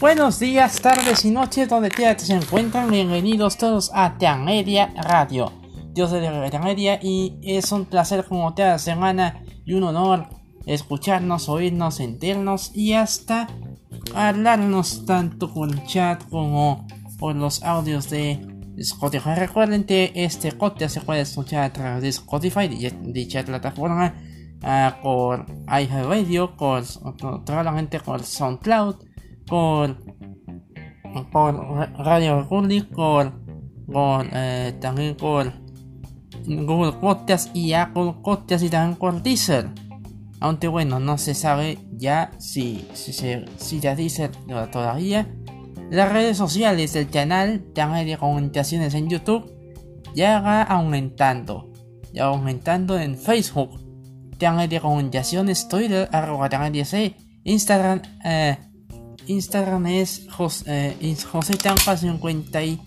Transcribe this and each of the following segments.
Buenos días, tardes y noches donde quiera se encuentran. Bienvenidos todos a Media Radio. Yo soy de Media y es un placer como cada semana y un honor escucharnos, oírnos, sentirnos y hasta hablarnos tanto con chat como por los audios de Spotify. Recuerden que este podcast se puede escuchar a través de Spotify, dicha plataforma, uh, por iHeartRadio, por, probablemente por SoundCloud, por, por Radio Public, por, por eh, también por Google Podcast y Apple Podcast y también por Deezer. Aunque bueno, no se sabe ya si, si, si ya Deezer todavía. Las redes sociales del canal de comunicaciones en YouTube ya va aumentando. Ya aumentando en Facebook. Canal de comunicaciones Twitter, arroba C. Instagram, eh, Instagram es José, eh, José 50 y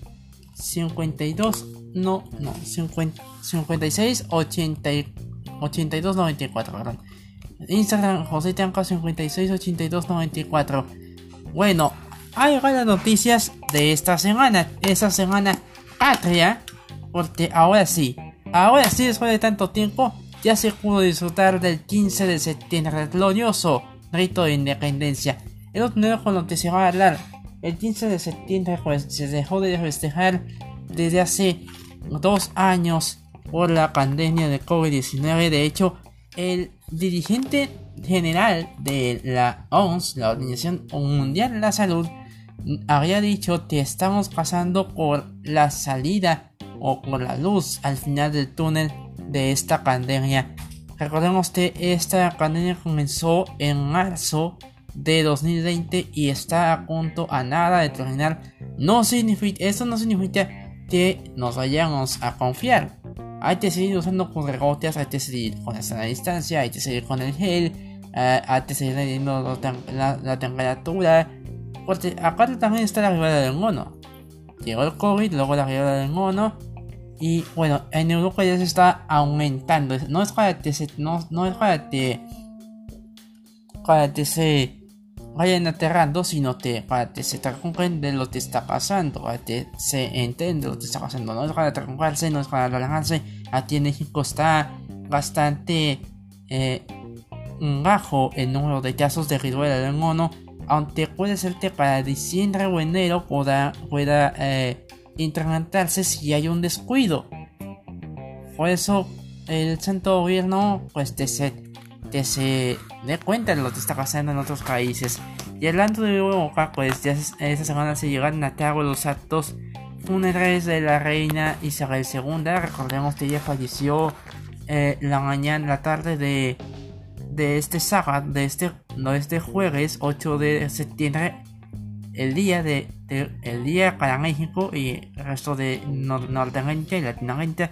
52, no, no, 50, 56, 80, 82, 94, perdón. Instagram José Tanca 56, 82, 94. Bueno, hay buenas noticias de esta semana. Esta semana patria. Porque ahora sí, ahora sí, después de tanto tiempo, ya se pudo disfrutar del 15 de septiembre, el glorioso rito de independencia. Lo que se va a hablar. El 15 de septiembre pues, se dejó de festejar desde hace dos años por la pandemia de COVID-19. De hecho, el dirigente general de la OMS, la Organización Mundial de la Salud, había dicho que estamos pasando por la salida o por la luz al final del túnel de esta pandemia. Recordemos que esta pandemia comenzó en marzo de 2020 y está a punto a nada de terminar. No significa, eso no significa que nos vayamos a confiar. Hay que seguir usando regotes, hay que seguir con esta distancia, hay que seguir con el gel, eh, hay que seguir leyendo la temperatura, porque aparte también está la rivalidad del mono. Llegó el COVID, luego la rivalidad del mono. Y bueno, en Europa ya se está aumentando. No es para que se, no, no es para que, para que se vayan aterrando, sino que para que se comprende lo que está pasando, para que se entiende lo que está pasando. No es para tranquilizarse, no es para relajarse. Aquí en México está bastante eh, bajo el número de casos de rivalidad del mono aunque puede ser que para diciembre o enero pueda, pueda eh, si hay un descuido. Por eso el centro gobierno pues que se, que se dé cuenta de lo que está pasando en otros países. Y hablando de Europa, pues ya esta semana se llegaron a cabo los actos funerales de la reina Isabel II. Recordemos que ella falleció eh, la mañana, la tarde de de este sábado, de este, no este jueves 8 de septiembre, el día de, el día para México y el resto de Norteamérica y Latinoamérica.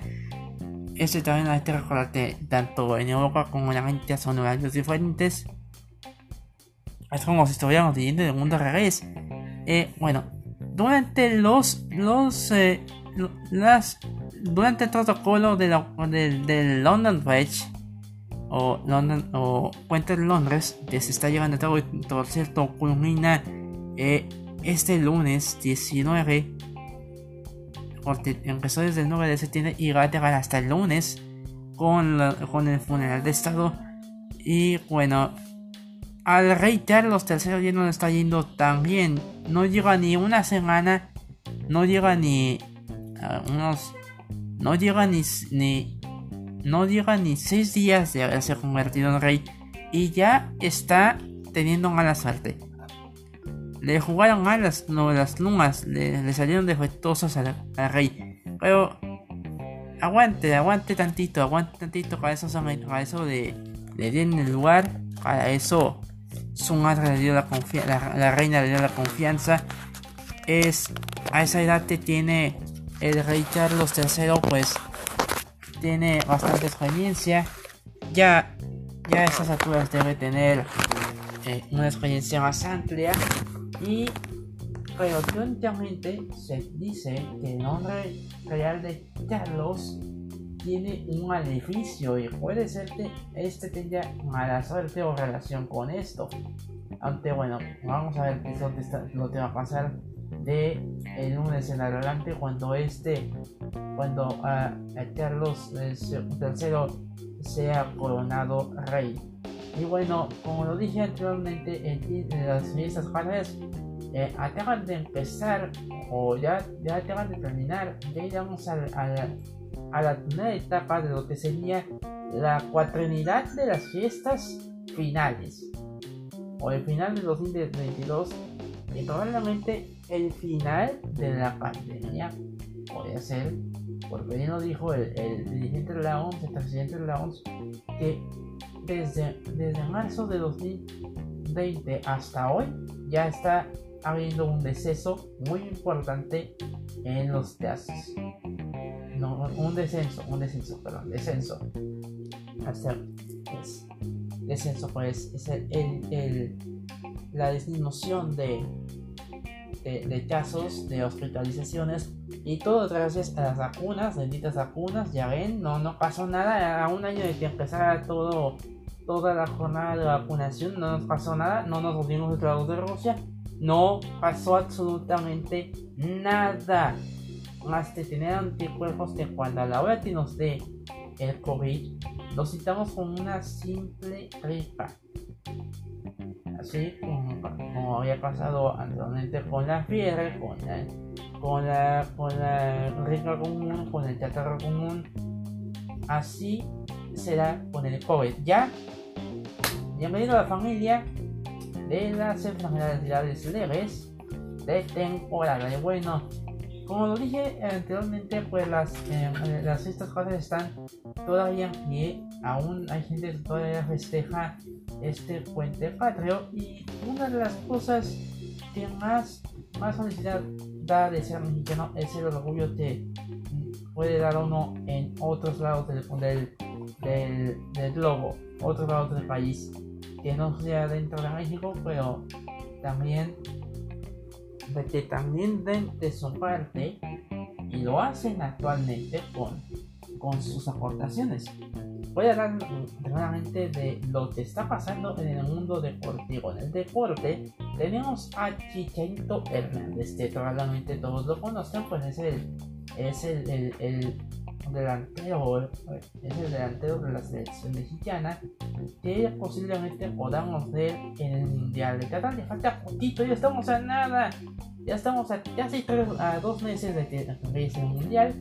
Este también hay que recordar que tanto en Europa como en América son horarios diferentes. Es como si estuviéramos viviendo en el mundo al revés. Eh, bueno, durante los, los, eh, las, durante el protocolo de del, del London Bridge, o London o Puente de Londres que se está llevando a cabo por cierto culmina eh, este lunes 19 porque empezó desde el 9 de septiembre y va a llegar hasta el lunes con, con el funeral de estado. Y bueno al rey Carlos III ya no está yendo tan bien. No llega ni una semana no llega ni uh, unos no llega ni, ni no llega ni 6 días de haberse convertido en rey. Y ya está teniendo mala suerte. Le jugaron a las, no, las lumas, le, salieron defectuosas al, rey. Pero aguante, aguante tantito, aguante tantito, para eso, para eso de, le den el lugar, para eso su madre le dio la confianza, la, reina le dio la confianza. Es a esa edad que tiene el rey Carlos III, pues tiene bastante experiencia. Ya, ya a esas alturas debe tener eh, una experiencia más amplia. Y pero se dice que el nombre real de Carlos tiene un maleficio y puede ser que este tenga mala suerte o relación con esto. Aunque bueno, vamos a ver qué es lo que, va a pasar de el lunes en adelante cuando este, cuando uh, Carlos III sea coronado rey. Y bueno, como lo dije anteriormente, en, las fiestas patrias eh, acaban de empezar o ya, ya acaban de terminar, ya llegamos a, a, la primera etapa de lo que sería la cuatrenidad de las fiestas finales o el final de 2022 y probablemente el final de la pandemia podría ser porque bien lo dijo el, dirigente de la OMS, el presidente de la OMS, que desde, desde marzo de 2020 hasta hoy ya está habiendo un deceso muy importante en los casos. No, un descenso, un descenso, perdón, descenso. Hasta, pues, descenso, pues, es el, la disminución de, de, casos, de hospitalizaciones y todo gracias a las vacunas, benditas vacunas. Ya ven, no, no pasó nada. A un año de que empezara todo, toda la jornada de vacunación, no nos pasó nada. No nos volvimos esclavos de Rusia. No pasó absolutamente nada. Más de tener anticuerpos que cuando a la hora que nos dé el COVID, lo citamos como una simple gripa. Así como, había pasado anteriormente con la fiebre, con la, con la, con la gripa común, con el catarro común. Así será con el COVID. Ya, bienvenido a la familia de las enfermedades leves de temporada. Y bueno, como lo dije anteriormente, pues las, eh, las estas cosas están todavía en pie. Aún hay gente que todavía festeja este puente patrio. Y una de las cosas que más, más felicidad da de ser mexicano es el orgullo que puede dar uno en otros lados del, del, del, del globo, otros lados del país que no sea dentro de México, pero también de que también den de su parte y lo hacen actualmente con, con sus aportaciones. Voy a hablar realmente de lo que está pasando en el mundo deportivo. En el deporte tenemos a Chicharito Hernández, que probablemente todos lo conocen, pues es el, es el, el delantero, es el delantero de la selección mexicana que posiblemente podamos ver en el Mundial de Qatar. Le falta poquito, ya estamos a nada, ya estamos a casi a dos meses de que empiece el Mundial.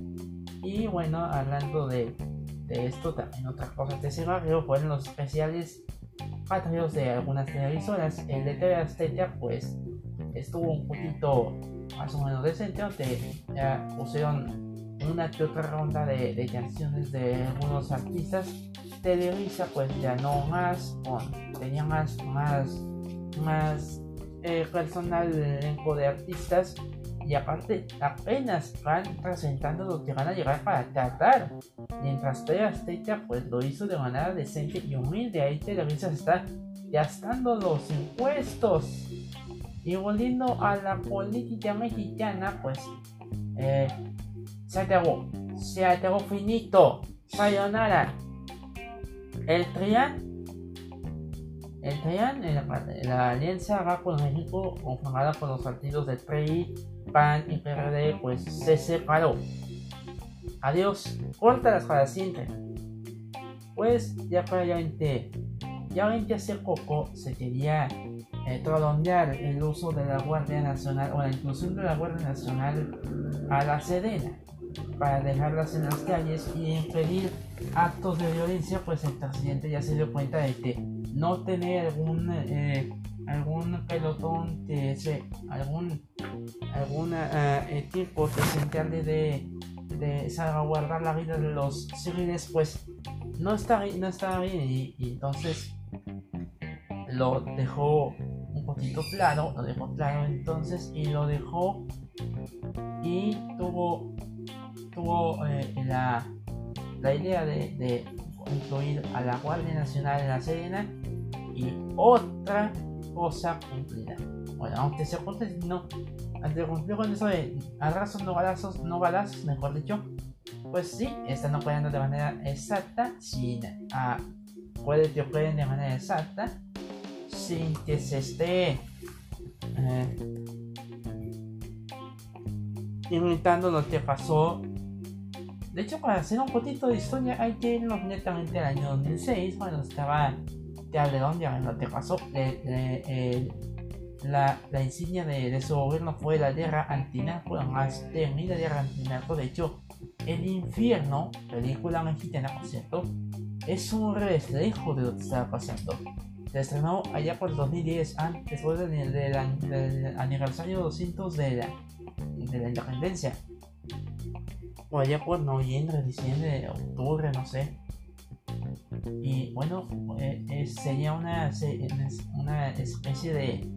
Y bueno, hablando de, de esto, también otras cosas de ese barrio fueron los especiales patrios de algunas televisoras. El de TV Azteca, pues estuvo un poquito más o menos decente, aunque ya pusieron una que otra ronda de, de canciones de algunos artistas. Televisa pues ya no más, tenía más, más, más eh, personal elenco de artistas y aparte apenas van presentando lo que van a llegar para Qatar. Mientras TV Azteca pues lo hizo de manera decente y humilde. Ahí Televisa está gastando los impuestos. Y volviendo a la política mexicana, pues eh, se acabó. Se acabó finito. Sayonara. El Trian. El Trian, la, alianza va con México, conformada por los partidos de PRI, PAN y PRD, pues se separó. Adiós. Córtalas para siempre. Pues ya previamente, ya que hace poco se quería eh, el uso de la Guardia Nacional o la inclusión de la Guardia Nacional a la Sedena para dejarlas en las calles y impedir actos de violencia, pues el presidente ya se dio cuenta de que no tener algún eh, algún pelotón que algún algún eh, equipo que se encargue de, de salvaguardar la vida de los civiles pues no está no está bien. Y entonces lo dejó un poquito claro lo dejó claro entonces y lo dejó y tuvo tuvo eh, la, la, idea de, de, incluir a la Guardia Nacional en la Serena y otra cosa cumplida. Bueno, aunque se cumple, no, antes de cumplir con eso de abrazos, no balazos, no balazos, mejor dicho, pues sí, están operando de manera exacta, sin, ah, puede que operen de manera exacta, sin que se esté eh, imitando lo que pasó. De hecho, para hacer un poquito de historia, hay que irnos netamente al año 2006, cuando estaba Calderón, ya lo que pasó. la, la, insignia de, su gobierno fue la guerra antinarco, la más temida guerra antinarco. De hecho, El Infierno, película mexicana, por cierto, es un reflejo de lo que estaba pasando. Se estrenó allá por el 2010, después del, del aniversario 200 de la de la independencia. O allá por noviembre, diciembre, octubre, no sé. Y bueno, eh, sería una, una especie de,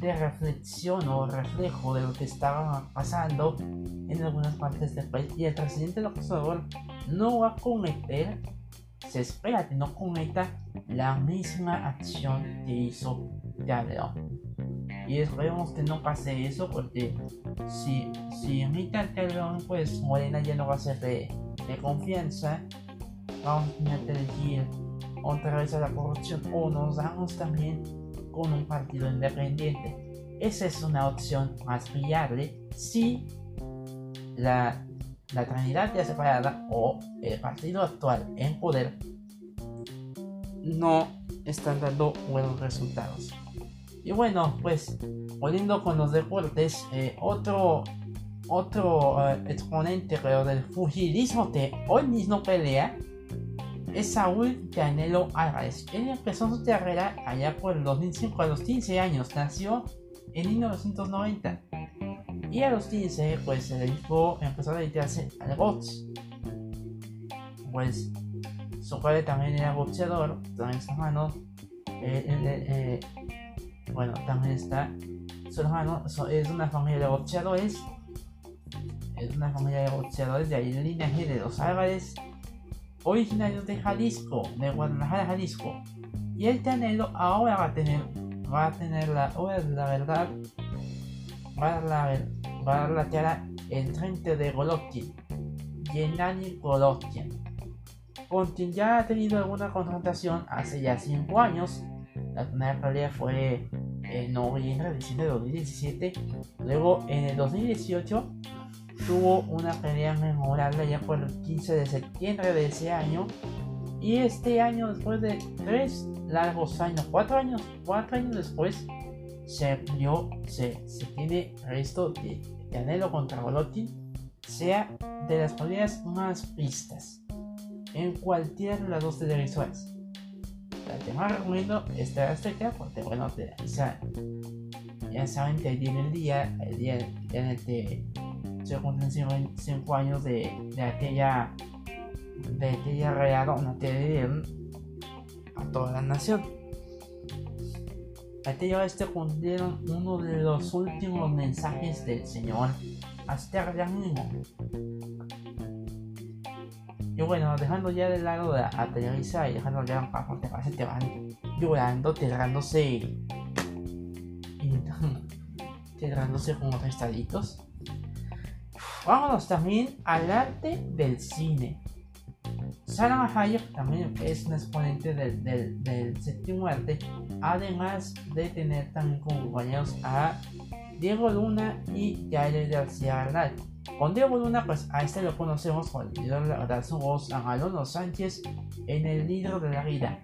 de reflexión o reflejo de lo que estaba pasando en algunas partes del país. Y el presidente López Obrador no va a cometer, se espera que no cometa la misma acción que hizo Calderón. Y esperemos que no pase eso porque si, si imita el Calderón, pues Morena ya no va a ser de, de confianza. Vamos a tener que elegir otra vez a la corrupción o nos damos también con un partido independiente. Esa es una opción más viable si la, la Trinidad ya separada o el partido actual en poder no están dando buenos resultados. Y bueno, pues volviendo con los deportes, eh, otro, otro eh, exponente del fugilismo que hoy mismo pelea es Saúl Canelo Álvarez. Él empezó su carrera allá por el 2005 a los 15 años, nació en 1990. Y a los 15 pues se dedicó, empezó a dedicarse al box. Pues su padre también era boxeador, también su hermano. Eh, bueno, también está su hermano, es una familia de boxeadores. Es una familia de boxeadores de ahí el linaje de los Álvarez, originarios de Jalisco, de Guadalajara, Jalisco. Y el Canelo ahora va a tener, va a tener la, la verdad, va a dar la, va a dar la cara en frente de Golovkin, Gennady Golovkin, con quien ya ha tenido alguna confrontación hace ya 5 años. La primera pelea fue en noviembre, diciembre de 2017. Luego en el 2018 tuvo una pelea memorable ya por el 15 de septiembre de ese año. Y este año, después de tres largos años, cuatro años, cuatro años después, se vio, se, se tiene resto de Canelo contra Golovkin, sea de las peleas más vistas en cualquiera de las dos televisoras la que más recomiendo esta Azteca porque bueno ya, ya saben que viene el día el día en el que se cumplen 5 años de, de aquella de aquella real que dieron a toda la nación. Aquella vez te cumplieron uno de los últimos mensajes del señor hasta mismo y bueno, dejando ya de lado de aterrizar y dejando ya un paso, te que van llorando, tirándose y. tirándose como restaditos. Vámonos también al arte del cine. Salma Hayek también es un exponente del, del, del séptimo arte, además de tener también como compañeros a Diego Luna y Yael García Arnal. Con Diego Luna, pues a este lo conocemos de dar su voz a Alonso Sánchez en El libro de la vida.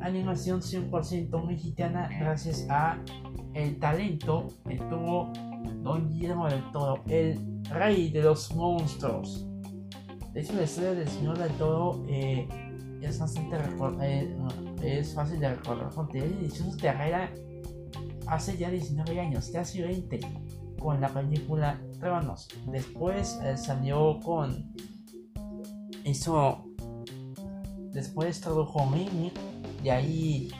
Animación 100% mexicana gracias a el talento que tuvo Don Guillermo del Toro, el rey de los monstruos. De hecho, la historia del Señor del Toro eh, es bastante eh, es fácil de recordar porque él inició su carrera hace ya 19 años, casi 20 con la película Tronos. Después eh, salió con. Hizo. Después tradujo Mimi. Y ahí.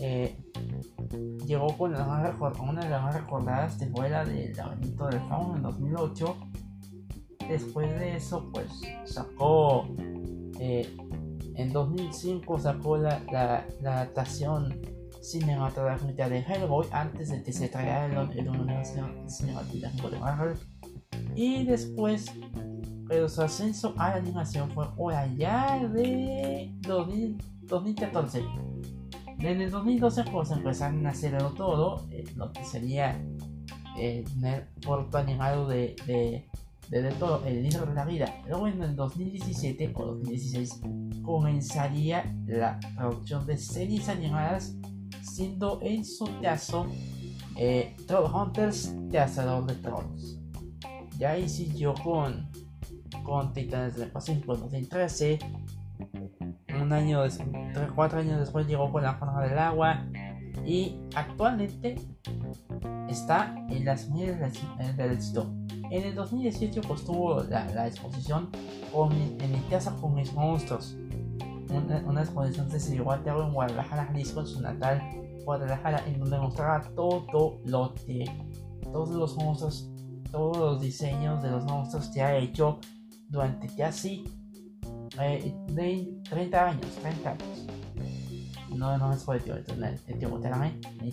Eh, llegó con la una de las más recordadas que fue la del laberinto del fauno en 2008. Después de eso, pues sacó. Eh, en 2005 sacó la, la, la adaptación cinematográfica de Hellboy antes de que se traiga el, el universo cinematográfico de Marvel. Y después pero su ascenso a la animación fue por allá de 2014. En el 2012 pues empezaron a hacerlo todo, eh, lo que sería el corto animado de, de, de, todo, el libro de la vida. Luego en el 2017 o 2016 comenzaría la producción de series animadas, siendo en su caso eh, Troll Hunters, Cazador de Trolls. Ya siguió con, con Titanes del Pacífico en 2013. Un año, después, cuatro años después llegó con La Forma del Agua. Y actualmente está en las medias del éxito. En el 2018 pues tuvo la, exposición con, en mi casa con mis monstruos. Una, exposición que se llevó a cabo en Guadalajara, Jalisco, en su natal Guadalajara, en donde mostraba todo lo que, todos los monstruos, todos los diseños de los monstruos que ha hecho durante casi eh, 30 años, 30 años. No, no es poético, el tiempo ni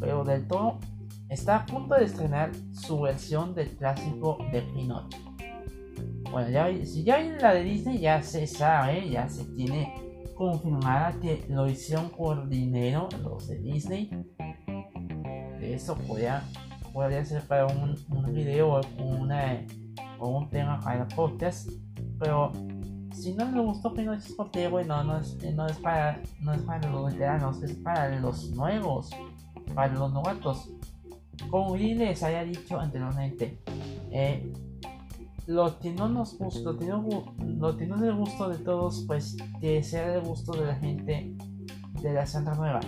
Pero del todo está a punto de estrenar su versión del clásico de Pinocchio. Bueno, ya, si ya hay la de Disney, ya se sabe, ya se tiene confirmada que lo hicieron por dinero los de Disney. Eso podría, podría ser para un, un video o, una, o un tema para podcast. Pero si no le gustó Pinocchio es porque, bueno, no es, no es, para, no es para los veteranos, es para los nuevos, para los novatos. Como bien les haya dicho anteriormente, eh, lo que no nos gusta, lo que no, lo que no es del gusto de todos, pues que sea del gusto de la gente de la Santa Nueva.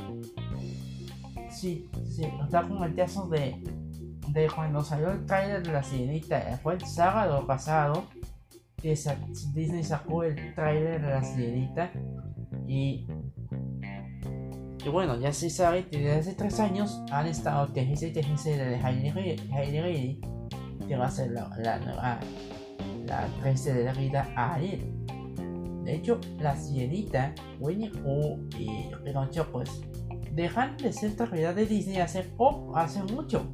Sí, sí, está con el caso de, de cuando salió el trailer de la sirenita, fue el sábado pasado que Disney sacó el trailer de la sirenita y y bueno, ya se sabe que desde hace tres años han estado tejiendo y tejiendo de Hailey Reilly, que va a ser la, la nueva la la vida Ariel. De hecho, la sirenita, Winnie Pooh y Pinocho pues dejan de ser realidad de Disney hace poco, hace mucho.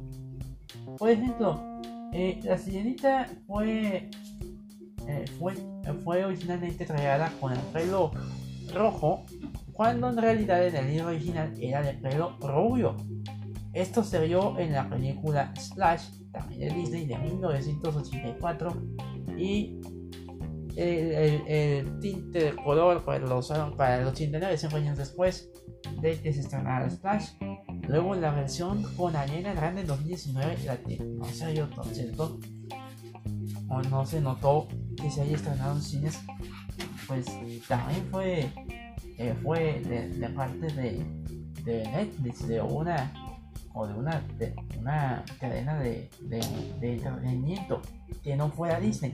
Por ejemplo, eh, la sirenita fue, eh, fue, fue originalmente traída con el pelo rojo cuando en realidad en el libro original era de pelo rubio. Esto se vio en la película Slash, también de Disney de 1984, y el, tinte de color pues, lo usaron para los 89, 5 años después de que se estrenara Splash. Luego la versión con Arena Grande en 2019, la que no se vio cierto, o no se notó que se haya estrenado en cines, pues también fue eh, fue de, parte de, de, Netflix, de una o de una, de una cadena de, de, entretenimiento que no fuera Disney.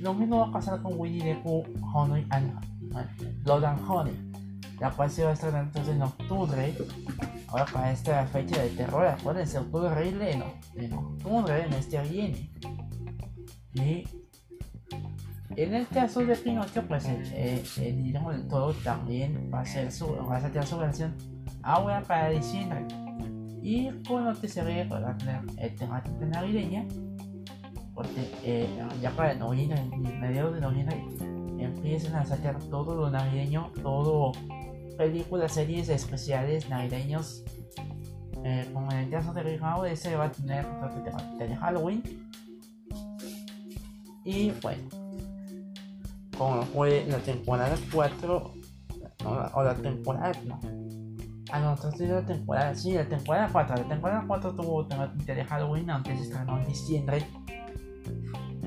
Lo mismo va a pasar con Winnie the Pooh, Honey and, Blood and Honey, la cual se va a estrenar entonces en octubre. Ahora para esta fecha de terror, acuérdense, octubre en, en octubre, en este viene. Y en el caso de Pinocho, pues el, eh, el, del Todo también va a, ser su, va a sacar su versión ahora para diciembre. Y que se ve para tener el temática navideña, porque eh, ya para noviembre, mediados de noviembre, empiezan a sacar todo lo navideño, todo películas, series especiales navideños. Eh, como en el caso de Rigao, ese va a tener temática de Halloween. Y bueno como fue la temporada 4 o la temporada no ah no entonces la temporada sí la temporada 4 la temporada 4 tuvo temática de Halloween aunque se estrenó en diciembre.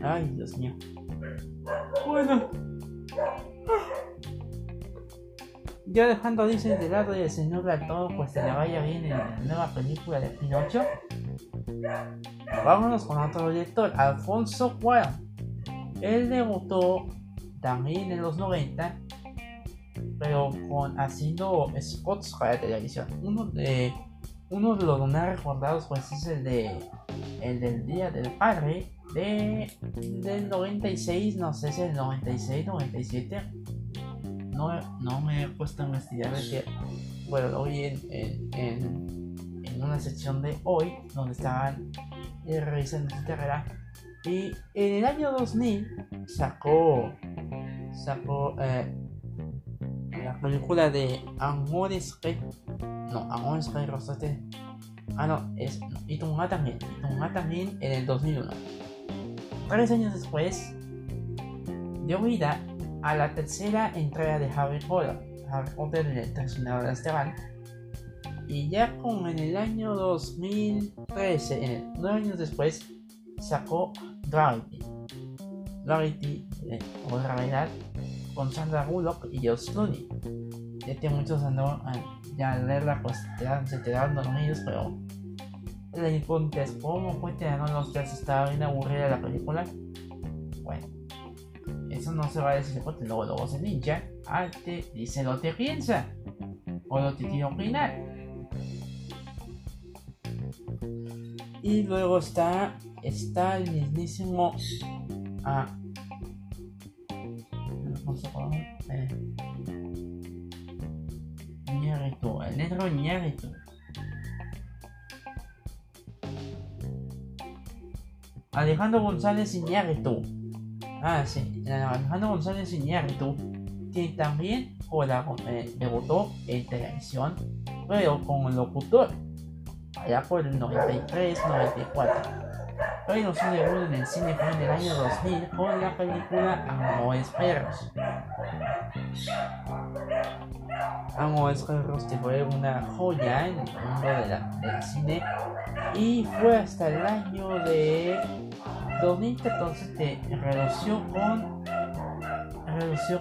Ay Dios mío. Bueno. Ya dejando Disney de lado y el señor todo pues se le vaya bien en la nueva película de Pinocho vámonos con otro director Alfonso Cuarón. Él debutó también en los 90, pero con haciendo spots para televisión. Uno de, uno de los más recordados pues es el de el del Día del Padre de, del 96, no sé si el 96, 97. No, no me he puesto a investigar de que, bueno, vi en, en, en, una sección de hoy donde estaban revisando su carrera Y en el año 2000 sacó, sacó eh, la película de Amores Rey. No, Amores Rey Rosate. Ah, no, es no, Itungatamin. Itungatamin en el 2001. Tres años después, dio vida a la tercera entrega de Harry Potter. Harry Potter en el Traicionador de Esteban. Y ya con en el año 2013, en el, nueve años después, sacó Gravity. Gravity, eh, o realidad, con Sandra Bullock y Josh Clooney. Ya tiene muchos años ya al leerla, pues te dan, se te dan dormidos, pero le preguntas cómo fue te los días, estaba bien aburrida la película. Bueno, eso no se va a decir porque luego, luego se ninja. Ah, te dice lo que piensa o lo que quiere opinar. Y luego está, está el mismísimo. Ah, Alejandro González Iñárritu. Ah, sí, Alejandro González Iñárritu, que también eh, debutó en televisión, pero como locutor, allá por el 93-94. Pero su debut en el cine fue el año 2000 con la película Amores Perros. Amores Perros que fue una joya en el mundo de del cine. Y fue hasta el año de 2014 que renunció con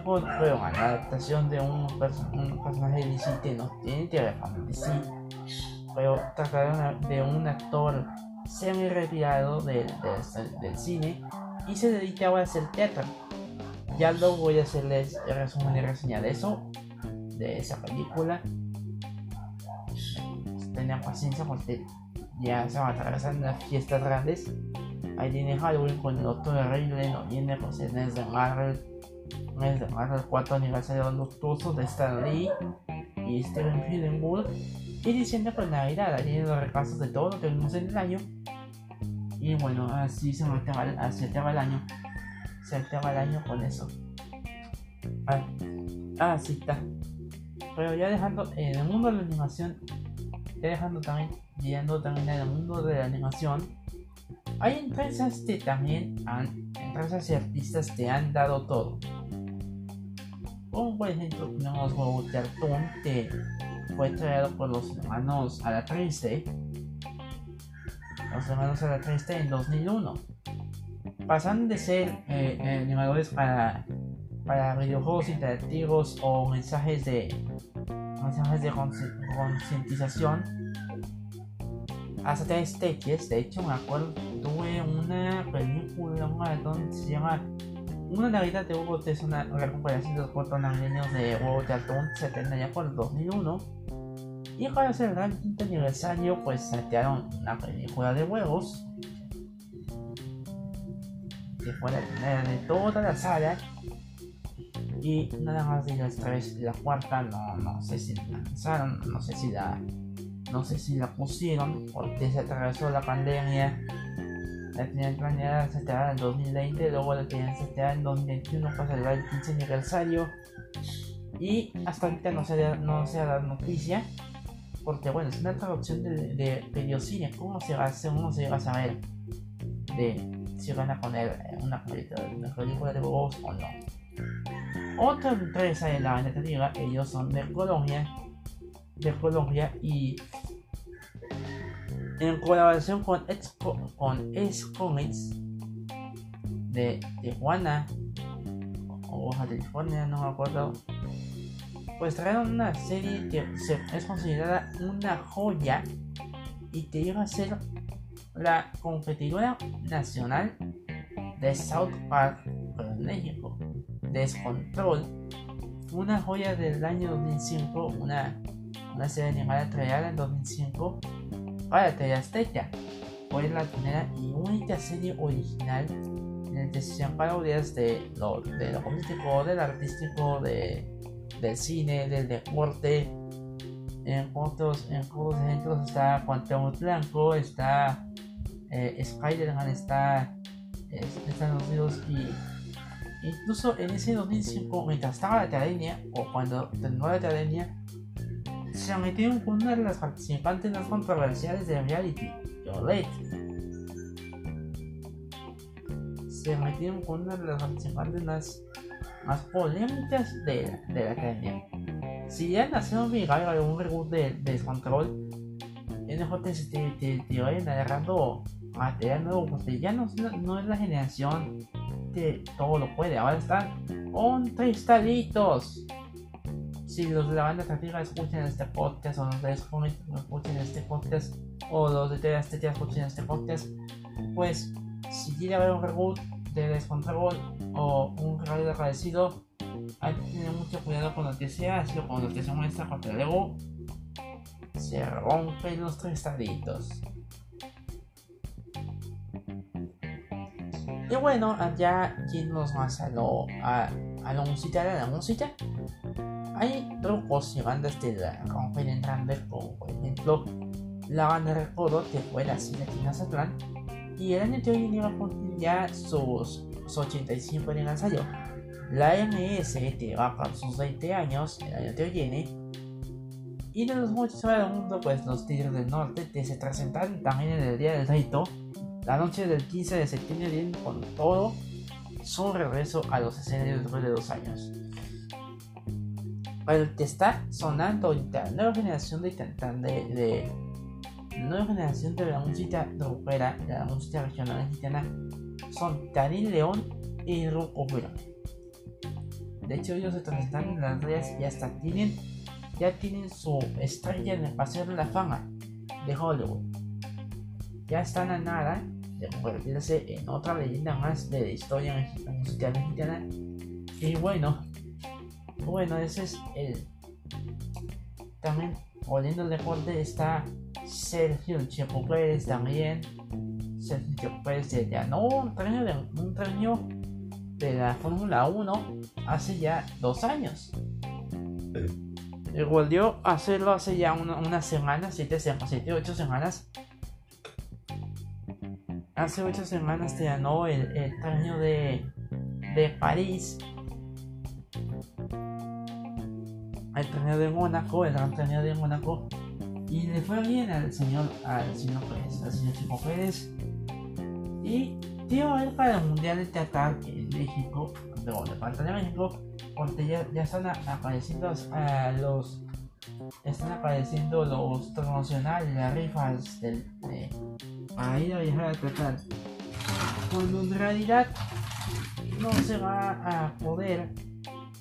con bueno, la adaptación de un, perso un personaje de no tiene ver con DC pero trataron de un actor semi retirado del, cine y se dedicaba a hacer teatro. Ya luego voy a hacerles resumen y reseña de eso de esa película tenía paciencia porque ya se van a atravesar las fiestas grandes. Ahí tiene Halloween con el Doctor Horrible, no viene pues el mes de Marvel, mes de Marvel 4 aniversario luctuoso de Stan Lee y Steven Spielberg y diciendo con Navidad, ahí tiene los repasos de todo lo que vimos en el año. Y bueno, así se acaba, así acaba el año. Se acaba el año con eso. Ah, ah sí está. Pero ya dejando en el mundo de la animación, ya dejando también yendo también al mundo de la animación, hay empresas que también han, empresas y artistas que han dado todo. Como por ejemplo tenemos Huevo Cartoon que fue creado por los hermanos a la triste. Los hermanos a la triste en 2001. Pasan de ser eh, eh, animadores para, para videojuegos interactivos o mensajes de mensajes de concientización hasta tres teques. De hecho, me acuerdo, tuve una película, donde se llama Una Navidad de Hugo es una recuperación de los cuatro navideños de Hugo Cartoon, se ya por el 2001. Y para celebrar el quinto aniversario, pues saquearon una película de huevos. Que fue la primera de toda la sala. Y nada más de las tres, la cuarta no, no sé si la lanzaron, no sé si la no sé si la pusieron porque se atravesó la pandemia. La tenían planeada estrenada en 2020, luego la tenían estrenada en 2021 para celebrar el 15 aniversario. Y hasta ahorita no se, da, no se ha dado noticia. Porque bueno, es una traducción de, de, de ¿Cómo se va a? ¿Cómo se va a saber? De si van a poner una película, de bobos o no. Otra empresa de la diga ellos son de Colombia de Colombia y en colaboración con Expo, con Comics de Tijuana o Baja California, no me acuerdo. Pues trajeron una serie que es considerada una joya y que iba a ser la competidora nacional de South Park México. Descontrol, una joya del año 2005, una una serie animada creada en 2005 para TV Azteca. Fue la primera y única serie original en que se parodias de lo, de lo político, del artístico, de, del cine, del deporte. En otros, en otros ejemplos está Cuauhtémoc Blanco, está eh, Spider-Man, está Estados Unidos y incluso en ese 2005, mientras estaba la academia o cuando terminó la academia, se metieron con una de las participantes más controversiales de reality, Yolette. Se metieron con una de las participantes más, más polémicas de, de la academia. Si ya nació viral algún reboot de, de Descontrol, NJ te, te, te, te vayan agarrando material nuevo, porque ya no, no es la generación todo lo puede, ahora están un cristalitos si los de la banda creativa escuchan este podcast o los de escuchen este podcast o los de TST escuchen este podcast, pues si quiere haber un reboot de Descontrol o un radio agradecido, hay que tener mucho cuidado con lo que sea, así que con lo que se muestra porque luego se rompen los cristalitos. Y bueno, ya yéndonos más a, lo, a, a la música, a la música, hay grupos y bandas de la penetrante como por ejemplo la banda de Recodo que fue la Latina Satlán y el año que viene va a cumplir ya sus, 85 en el ensayo. La MS que va para sus 20 años el año que viene y de los muchos del mundo pues los Tigres del Norte que se presentan también en el Día del Rito la noche del 15 de septiembre viene con todo. Su regreso a los escenarios después de dos años. El que está sonando ahorita, nueva generación de cantantes de, nueva generación de la música rockera, de la música regional mexicana, son Karin León y Rocco De hecho, ellos están en las redes y hasta tienen, ya tienen su estrella en el paseo de la fama de Hollywood. Ya están a nada de convertirse en otra leyenda más de la historia musical mexicana. Y bueno, bueno, ese es el. También, volviendo al deporte, está Sergio Chepo Pérez también. Sergio Pérez se ganó un premio de, un premio de la Fórmula 1 hace ya dos años. Y volvió a hacerlo hace ya una, unas semanas, 7, 7, 8 semanas. Hace 8 semanas te ganó el, el premio de, de París. Al torneo de Mónaco, el gran torneo de Mónaco, y le fue bien al señor, al señor Pérez, al señor Chico Pérez, y él para el Mundial de Teatral en México, luego de parte de México, porque ya, ya están apareciendo a los están apareciendo los promocionales, las rifas del, de, para ir a viajar a Teatral. Cuando en realidad no se va a poder,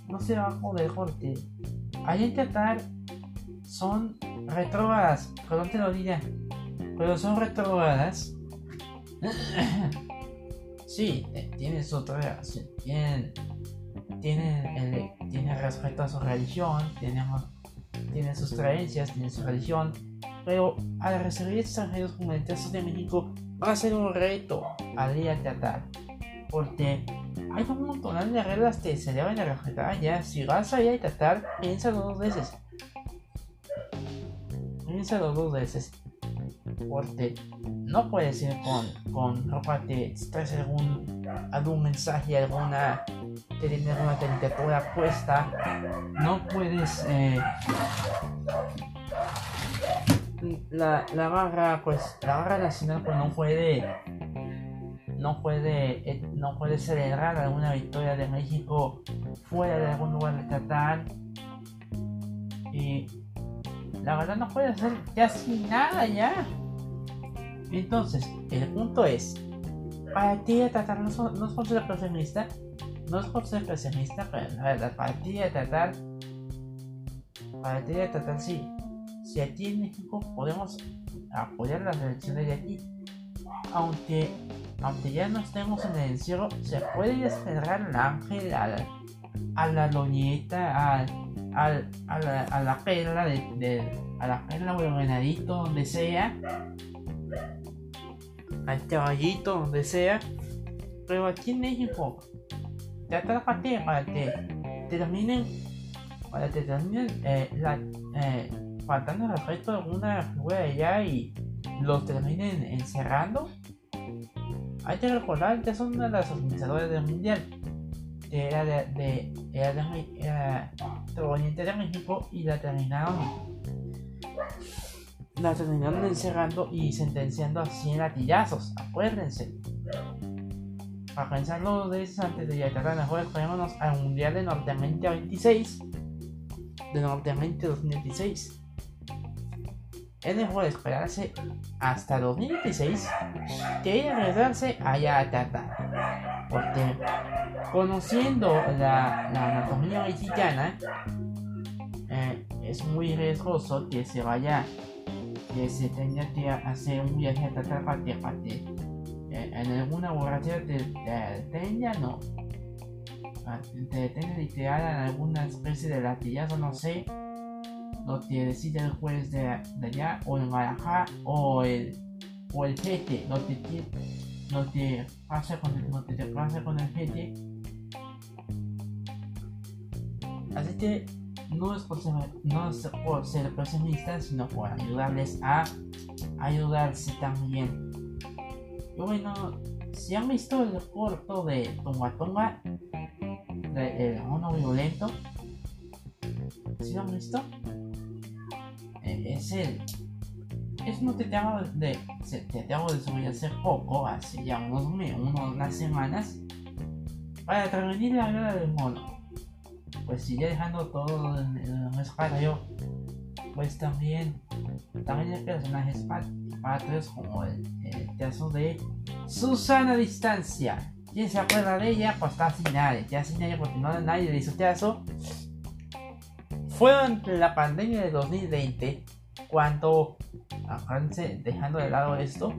no se va a poder porque Ahí en Qatar son retrógradas, perdón te lo diré, pero son retrógradas. sí, eh, tienen su tienen, tienen, tienen respeto a su religión, tienen, tienen sus creencias, tienen su religión, pero al recibir extranjeros como el caso de México va a ser un reto al ir a Qatar, porque hay un montón de reglas que se deben de respetar ya. Si vas a ir a Qatar, piénsalo dos veces. Piénsalo dos veces. Porque no puedes ir con, con ropa que traes algún, algún mensaje, alguna que tiene alguna caricatura puesta. No puedes eh, la, la pues la nacional pues no puede no puede, eh, no puede celebrar alguna victoria de México fuera de algún lugar de Qatar. Y la verdad no puede hacer casi nada ya. Entonces, el punto es, para ti Qatar no, no es por ser pesimista, no es por ser pesimista, pero la verdad, para ti Qatar, para ti Qatar sí, si aquí en México podemos apoyar las elecciones de aquí, aunque aunque ya no estemos en el encierro, se puede esperar al ángel, a la loñeta, al, a, la, a la perla, de, a la perla o el venadito, donde sea, al caballito, donde sea. Pero aquí en México, te atrapate para que terminen, para que terminen eh, la, eh, faltando respeto a alguna figura allá y los terminen encerrando hay que recordar que son uno de los organizadores del mundial. Era de, de, era de, era proveniente de México y la terminaron la terminaron encerrando y sentenciando a 100 latillazos, acuérdense. Para pensarlo de eso antes de llegar a mejor esperémonos al Mundial de Norteamérica 26 de Norteamérica 2016 es mejor esperarse hasta 2016 que ir a regresarse allá a Tata. Porque conociendo la, anatomía mexicana, eh, es muy riesgoso que se vaya, que se tenga que hacer un viaje a Tata para que, eh, en alguna borrachera te, detenga, no. Ah, te detenga y te hagan alguna especie de latillazo, no sé lo que decide el juez de, allá, o el Marajá, o el, o el jefe, lo que, lo que pasa con el, lo que pasa con el jefe. Así que no es por ser, no es por ser pesimista, sino por ayudarles a ayudarse también. Y bueno, si han visto el corto de Tonga Tonga, de el mono violento, si lo han visto? Es el es no te tengo de te tengo de hace poco hace ya unos unas semanas para transmitir la vida del mono. Pues sigue dejando todo en, en yo pues también también hay personajes patrios como el, el de Susana Distancia. ¿Quién se acuerda de ella? Pues casi nadie, ya sin nadie porque no nadie de su caso fue durante la pandemia de 2020 cuando, dejando de lado esto,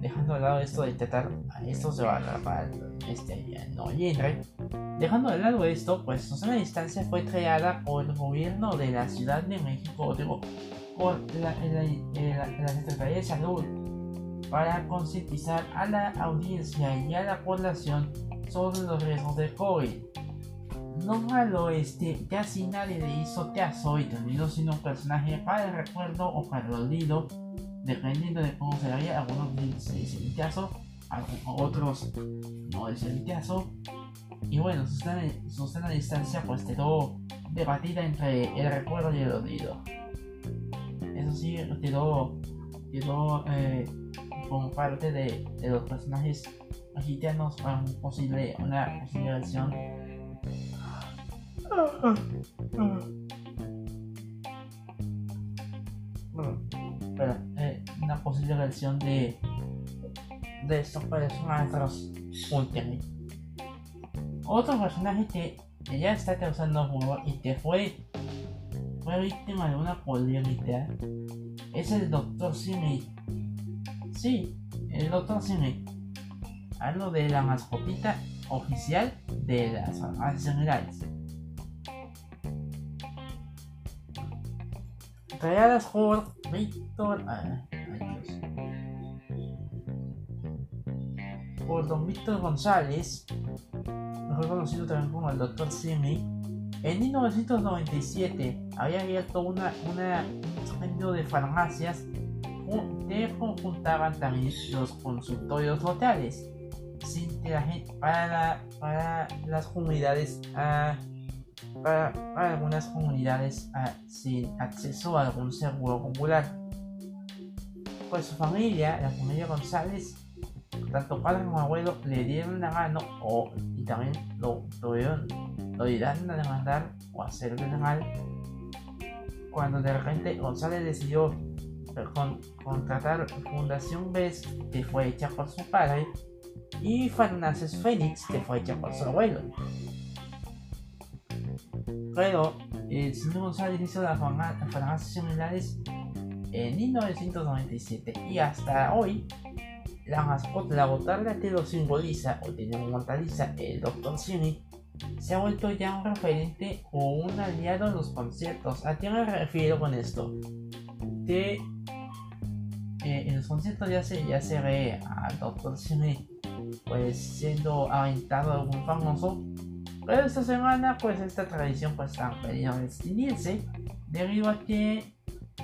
dejando de lado esto de intentar, esto se va a atrapar este noviembre, dejando de lado esto, pues una distancia fue creada por el gobierno de la Ciudad de México, digo, por la, la Secretaría de Salud, para concientizar a la audiencia y a la población sobre los riesgos de COVID no malo, este, casi nadie le hizo caso y terminó siendo un personaje para el recuerdo o para el olvido, dependiendo de cómo se veía. Algunos dicen el caso, otros no dicen el caso. Y bueno, su escena a distancia pues quedó debatida entre el recuerdo y el olvido. Eso sí, quedó, quedó eh, como parte de, los personajes mexicanos para un posible, una posible versión eh, una posible versión de de estos personajes últimos. Otro personaje que, ya está causando juego y que fue fue víctima de una polémica es el Dr. Simi. Sí, el Dr. Simi. Hablo de la mascotita oficial de las farmacias generales. Creadas por Víctor. Ah, por don Víctor González, mejor conocido también como el Dr. Simi. En 1997 había abierto una, una, un de farmacias que conjuntaban también los consultorios locales para las comunidades ah, para, algunas comunidades ah, sin acceso a algún seguro popular. Pues su familia, la familia González, tanto padre como abuelo, le dieron la mano o, y también lo, tuvieron, lo dirán a demandar o hacerle mal cuando de repente González decidió contratar Fundación BES que fue hecha por su padre y Farmacias Fénix que fue hecha por su abuelo. Pero señor González hizo las farmacias similares en 1997 y hasta hoy la mascota, la botarga que lo simboliza o tiene mortaliza el Dr. Simi se ha vuelto ya un referente o un aliado en los conciertos. ¿A qué me refiero con esto? Que eh, en los conciertos ya se, ya se ve al Dr. Simi pues siendo aventado algún famoso pero esta semana, pues esta tradición pues está pedido extinguirse debido a que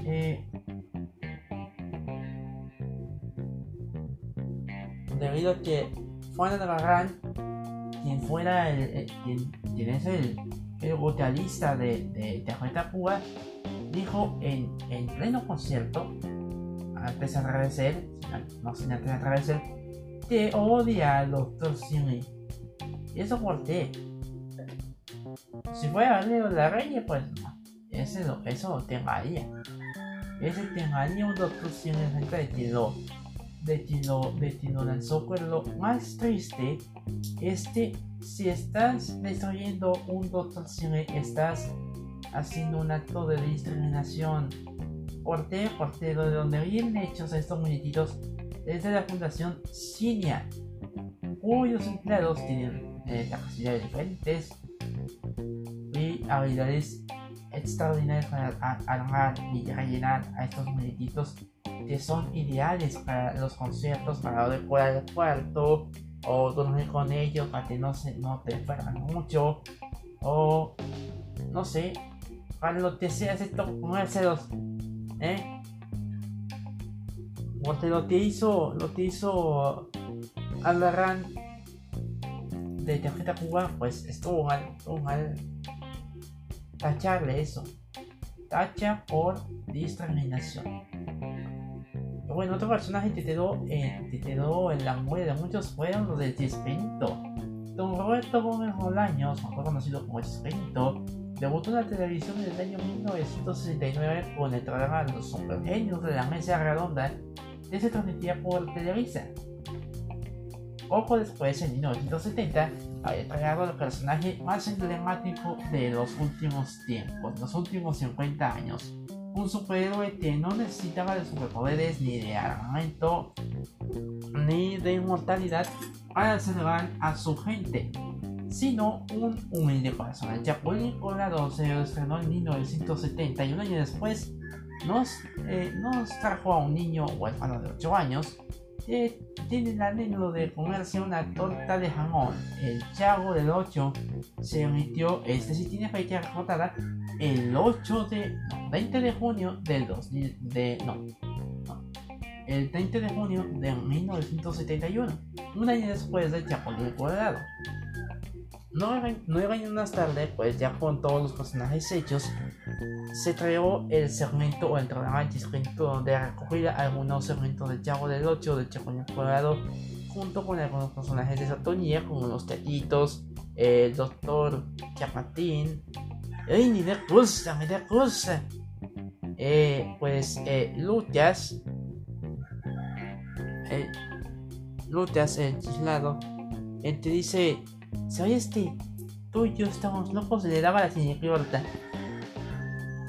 eh, debido a que Juan Albarrán, quien fuera el, quien, es el, el vocalista de, de, de dijo en, en pleno concierto, antes de agradecer, no sin antes de agradecer, que odia al Dr. Simi. ¿Y eso por qué? Si fuera Leo la Reina, pues. Ese, eso te engañaría. Ese te engañaría un Dr. Simi de que lo, de que de que lo lanzó. Pero lo más triste es que si estás destruyendo un Dr. Simi, estás haciendo un acto de discriminación. ¿Por qué? De donde vienen hechos estos muñequitos es de la Fundación Cinia, cuyos empleados tienen eh, capacidades diferentes y habilidades extraordinarias para armar y rellenar a estos muñequitos que son ideales para los conciertos, para decorar el cuarto o dormir con ellos para que no, se, no te enfermen mucho o no sé, para lo que sea esto, ponérselos, ¿eh? Porque lo que hizo, lo que hizo Aldarán de tarjeta Cuba, pues estuvo mal, estuvo mal tacharle eso. Tacha por discriminación. Bueno, otro personaje que quedó, eh, que quedó en la muerte de muchos fueron los de Chespirito. Don Roberto Gómez Bolaños, mejor conocido como Chespirito, Debutó en la televisión en el año 1969 con el programa Los Supergenios de la Mesa Redonda que se transmitía por Televisa. Poco después, en 1970, había creado el personaje más emblemático de los últimos tiempos, los últimos 50 años. Un superhéroe que no necesitaba de superpoderes ni de armamento ni de inmortalidad para salvar a su gente sino un humilde. El Chapulín Colorado se estrenó en 1970 y un año después nos, eh, nos trajo a un niño huérfano de 8 años que tiene el anhelo de comerse una torta de jamón. El Chavo del 8 se emitió, este sí tiene fecha recortada, el 8 de, 20 de junio del 2000, de, no, el 30 de junio de 1971, un año después del Chapulín Colorado. Nueve, años más tarde, pues ya con todos los personajes hechos, se creó el segmento o el programa segmento donde recogía algunos segmentos del Chavo del 8 del Chapulín Colorado junto con algunos personajes de Satonía como los Tetitos, el Doctor Chapatín, ¡Ey, ni de da cosa! Eh, pues eh, Luchas, eh, el chislado, él te dice ¿Sabías que tú y yo estamos locos? Le daba la señorita.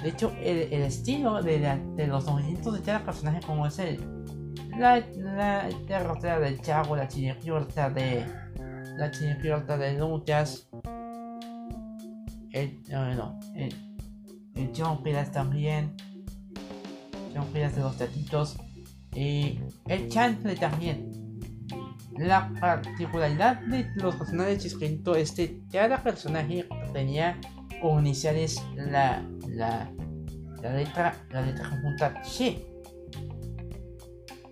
De hecho, el, estilo de, los movimientos de cada personaje, como es el, la, la del Chavo, la chinipiorta de. La chinipiorta de Luchas. El. No, el. El John también. John Pilas de los tatitos. Y el Chantle también. La particularidad de los personajes Chespirito es que cada personaje tenía como iniciales la, la, la letra la letra conjunta Che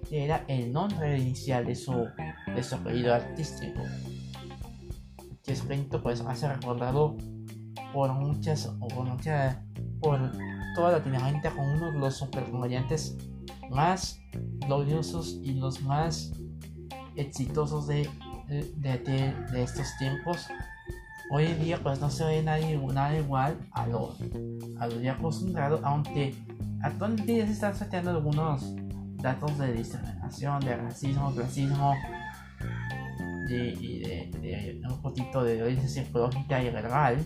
que era el nombre inicial de su, de su apellido artístico. Chespirito pues hace recordado por muchas o por muchas por toda Latinoamérica como uno de los supercomediantes más gloriosos y los más exitosos de, de, de, estos tiempos. Hoy en día pues no se ve nadie, nada igual a lo, a lo ya acostumbrado, aunque actualmente ya se están sateando algunos datos de discriminación, de racismo, clasismo y de, un poquito de violencia psicológica y legal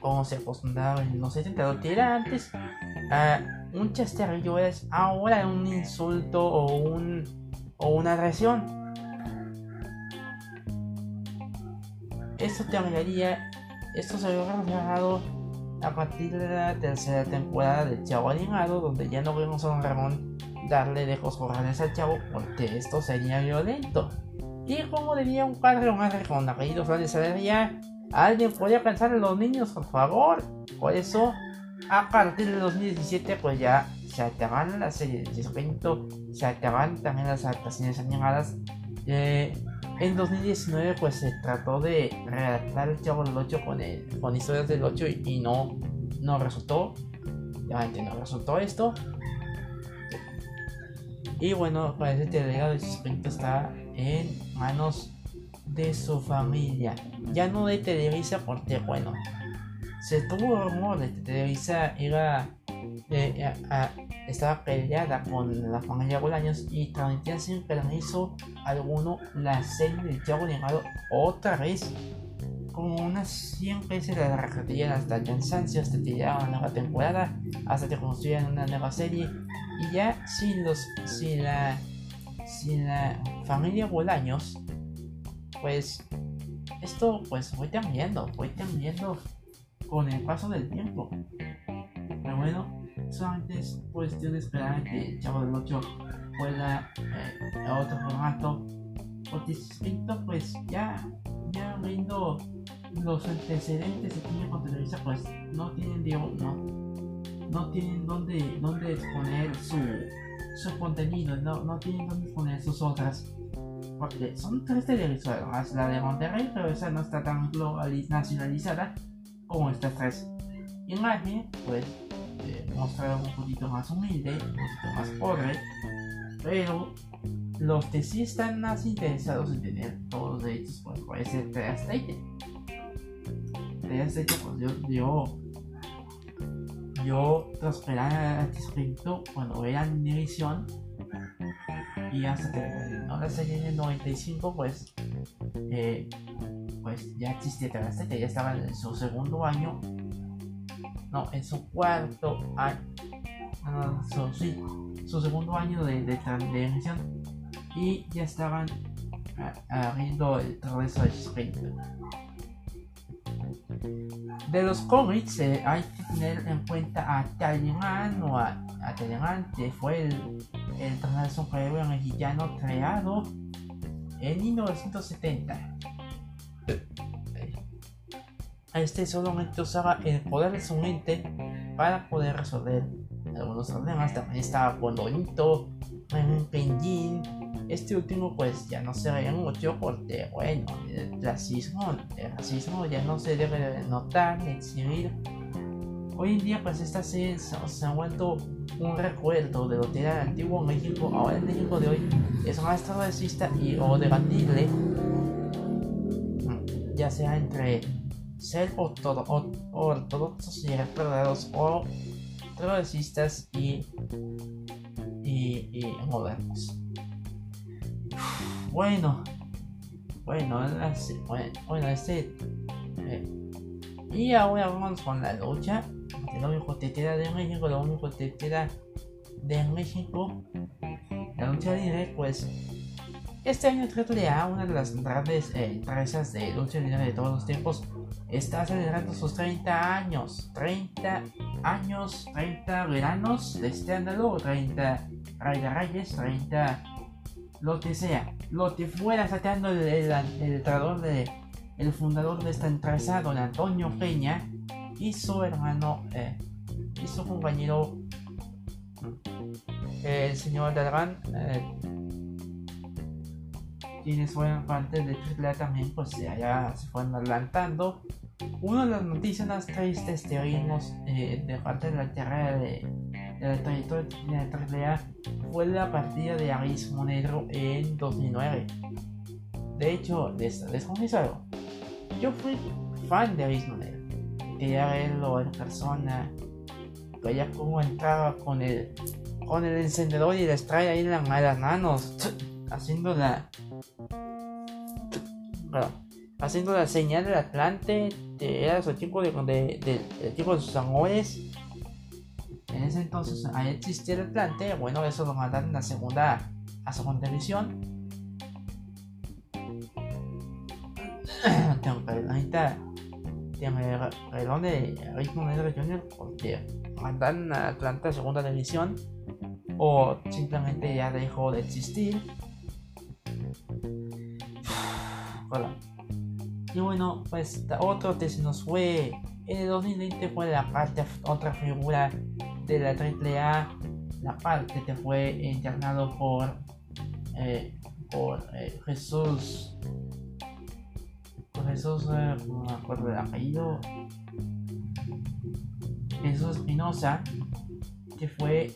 como se acostumbraba en los 70 que era antes uh, un chascarrillo es ahora un insulto o un o una agresión. Esto terminaría, esto se había a partir de la tercera temporada de Chavo Animado, donde ya no vemos a Don Ramón darle lejos corrales al chavo porque esto sería violento. Y como diría un padre o madre con apellido Flores Alegría, alguien podría pensar en los niños, por favor. Por eso, a partir de 2017, pues ya se acabaron las series de Jesucristo, se acabaron también las adaptaciones animadas. Eh, en 2019 pues se trató de redactar el Chavo del 8 con, el, con historias del 8 y, no, no resultó. Obviamente no resultó esto. Y bueno, parece que el legado está en manos de su familia. Ya no de Televisa porque bueno, se tuvo rumor de Televisa iba eh, estaba peleada con la familia Bolaños y transmitían sin permiso alguno la serie de Chavo Animado otra vez. Como unas 100 veces la repetían hasta el cansancio, hasta llegaba una nueva temporada, hasta que construían una nueva serie. Y ya sin los, si la, si la familia Bolaños, pues esto pues fue cambiando, fue cambiando con el paso del tiempo. Pero bueno, solamente es cuestión de esperar que Chavo del 8 pueda eh, a otro formato. Porque Spinto pues ya, ya viendo los antecedentes que tiene con pues no tienen Diego, no, no tienen dónde, dónde exponer su, su contenido, no, no tienen dónde exponer sus otras. Porque son tres televisoras, la de Monterrey, pero esa no está tan nacionalizada como estas tres. Imagen, pues eh, mostrar un poquito más humilde, un poquito más pobre, pero los que sí están más interesados en tener todos los derechos, pues puede ser Teasteite. Teasteite, pues yo, yo, yo tras esperar a respecto cuando vean edición y hasta que no la serie en el 95, pues, eh, pues ya existía Teasteite, ya estaba en su segundo año no, en su cuarto año, ah, su, segundo año de, emisión y ya estaban abriendo el regreso de. De los cómics eh, hay que tener en cuenta a Talleyrand o a, a que fue el, el superhéroe mexicano creado en 1970 este solamente usaba el poder de su mente para poder resolver algunos problemas. También estaba un Penguin. Este último pues ya no se veía mucho porque bueno, el racismo, el racismo ya no se debe notar ni exhibir. Hoy en día pues esta serie se, ha vuelto un recuerdo de lo que era el antiguo México. Ahora el México de hoy es más racista y o debatible, ya sea entre ser ortodoxos y verdaderos o progresistas y, y, modernos. Bueno, bueno, bueno, este. Eh, y ahora vamos con la lucha. Único que queda de México, único que queda de México. La lucha libre, pues este año AAA, una de las grandes eh, empresas de lucha libre de todos los tiempos, está celebrando sus 30 años. 30 años, 30 veranos de escándalo, 30 Rey de Reyes, 30 lo que sea. Lo que fuera sacando el, el, el, de, el fundador de esta empresa, don Antonio Peña, y su hermano, eh, y su compañero, el señor Dalgan. Eh, quienes fueron parte de AAA también pues ya se fueron adelantando. Una de las noticias más tristes que oímos eh, de parte de la carrera de, de la trayectoria de AAA fue la partida de Abismo Negro en 2009. De hecho, les, les algo. Yo fui fan de Abismo Negro. Quería verlo en persona. Veía cómo entraba con el, con el encendedor y les trae ahí en las manos haciendo la haciendo la señal del Atlante era su tipo de, de, tipo de sus amores en ese entonces ahí existía el Atlante bueno eso lo mandaron a segunda a segunda división. Tengo ahorita tiene reloj de negro junior porque mandaron a Atlanta a segunda división o simplemente ya dejó de existir Hola. Y bueno, pues otro que se nos fue en el 2020 fue la parte, otra figura de la AAA la parte que fue internado por, eh, por eh, Jesús. Jesús, eh, no me acuerdo del apellido. Jesús Espinosa, que fue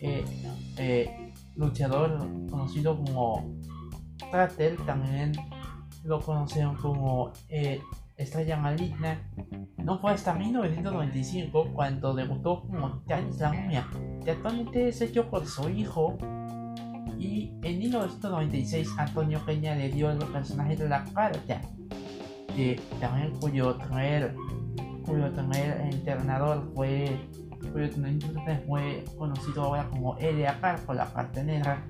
luchador conocido como Tratel, también lo conocieron como Estrella Maligna. No fue hasta 1995 cuando debutó como Times la Momia, que actualmente es hecho por su hijo. Y en 1996 Antonio Peña le dio el personaje de la carta, que también cuyo primer, cuyo primer entrenador fue cuyo fue conocido ahora como Elia Carpo, la parte negra.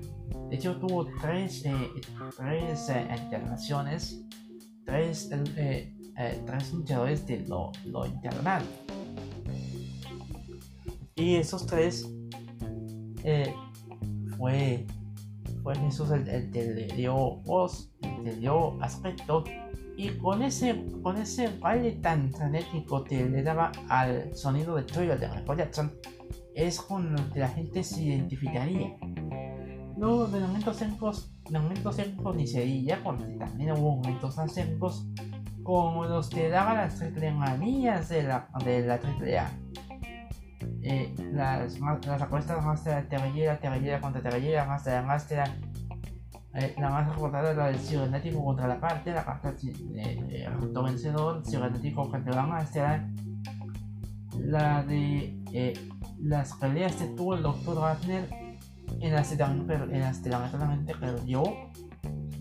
De hecho tuvo tres, eh, tres eh, internaciones, tres eh, eh, tres luchadores de lo, lo internal. Y esos tres eh, fue, fue Jesús el, que le dio voz, el que le dio aspecto. Y con ese, con ese baile tan frenético que le daba al sonido de Troy de Michael Jackson, es con lo que la gente se identificaría. No, de momentos secos, de momentos secos ni se diría, porque también hubo momentos tan secos como los que daban las triple manías de la, de la triple A. Eh, las, las apuestas más de Terrellera, Terrellera contra Terrellera, de la, eh, la más recordada la del cibernético contra la parte, la parte eh, resultó vencedor, cibernético contra la Master, la de eh, las peleas que tuvo el Dr. Wagner las que lamentablemente perdió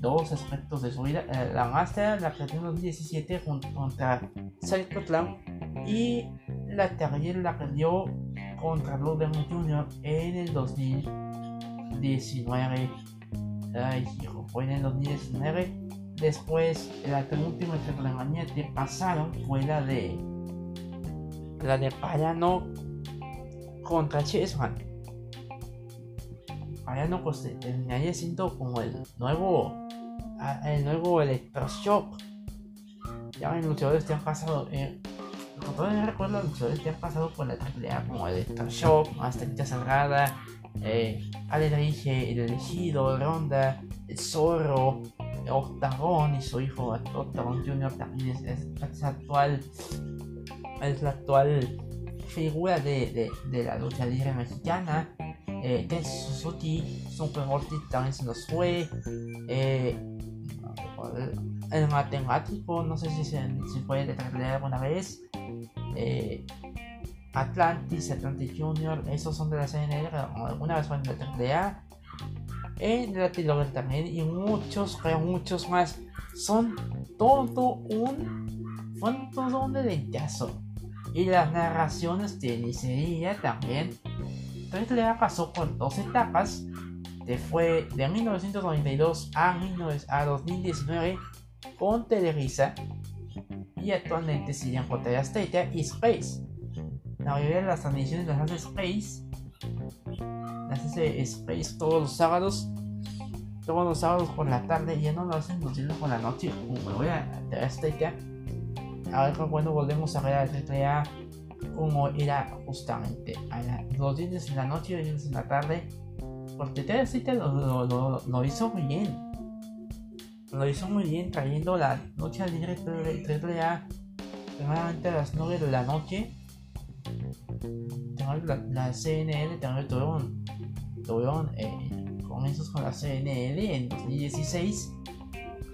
dos aspectos de su vida. Eh, la Master la perdió en 2017 contra Clown y la Terrier la perdió contra Logan Jr. en el 2019. Ay, hijo, fue en el 2019. Después, la penúltima Alemania que pasaron fue la de la de Payano contra Chessman. Payano pues terminaría siendo como el nuevo el nuevo Electroshock. Ya ven, luchadores que han pasado, eh, todavía recuerdo los luchadores que han pasado por la AAA como Electroshock, Masterita Sagrada, eh, Ale el elegido, Ronda, el Zorro, Octagon y su hijo Octagon Jr. también es, actual, es la actual figura de, de, de la lucha libre mexicana. Eh, Tetsu Suzuki, Super Ortiz también se nos fue. Eh, el matemático, no sé si se si puede leer alguna vez. Eh, Atlantis, Atlantis Junior, esos son de la CNN, alguna vez fueron de la En la Tilover también, y muchos, muchos más. Son todo un. Son todo un deleitazo. Y las narraciones de Nicería también. Entonces le pasó por dos etapas fue de 1992 a, 2019 con Televisa y actualmente siguen por TV y Space. La mayoría de las transmisiones las hace Space. Las hace Space todos los sábados. Todos los sábados por la tarde y ya no lo hacen los días por la noche. Como voy a TV A ver cuando volvemos a ver a AAA como era justamente los días en la noche y los días en la tarde porque te lo, lo, lo, hizo muy bien. Lo hizo muy bien trayendo la noche al directo de A primeramente a las 9 de la noche. La, la CNN también tuvieron, tuvieron eh, comienzos con la CNN en 2016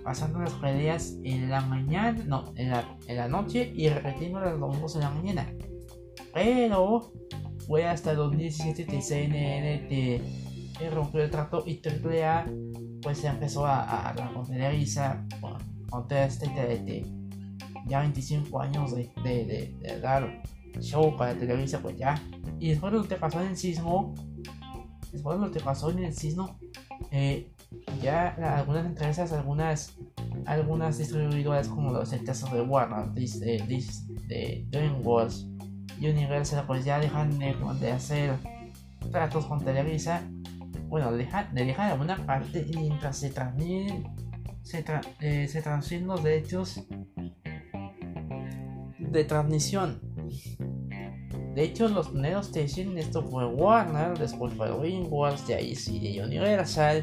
pasando las peleas en la mañana, no, en la, en la noche y repitiendo los domingos en la mañana. Pero fue hasta 2017 que CNN te rompió el trato y AAA pues se empezó a, a, la con de, ya 25 años de, de, de, dar show para Televisa pues ya. Y después de lo que pasó en el sismo después de lo que pasó en el sismo eh, ya algunas empresas algunas algunas distribuidoras como los casos de Warner de, de DreamWorks Universal pues ya dejan de, hacer tratos con Televisa. Bueno, deja, de alguna parte mientras se transmiten, se, eh, se transfieren los derechos de transmisión. De hecho, los primeros te dicen esto fue Warner, después fue DreamWorks, de ahí sí de Universal,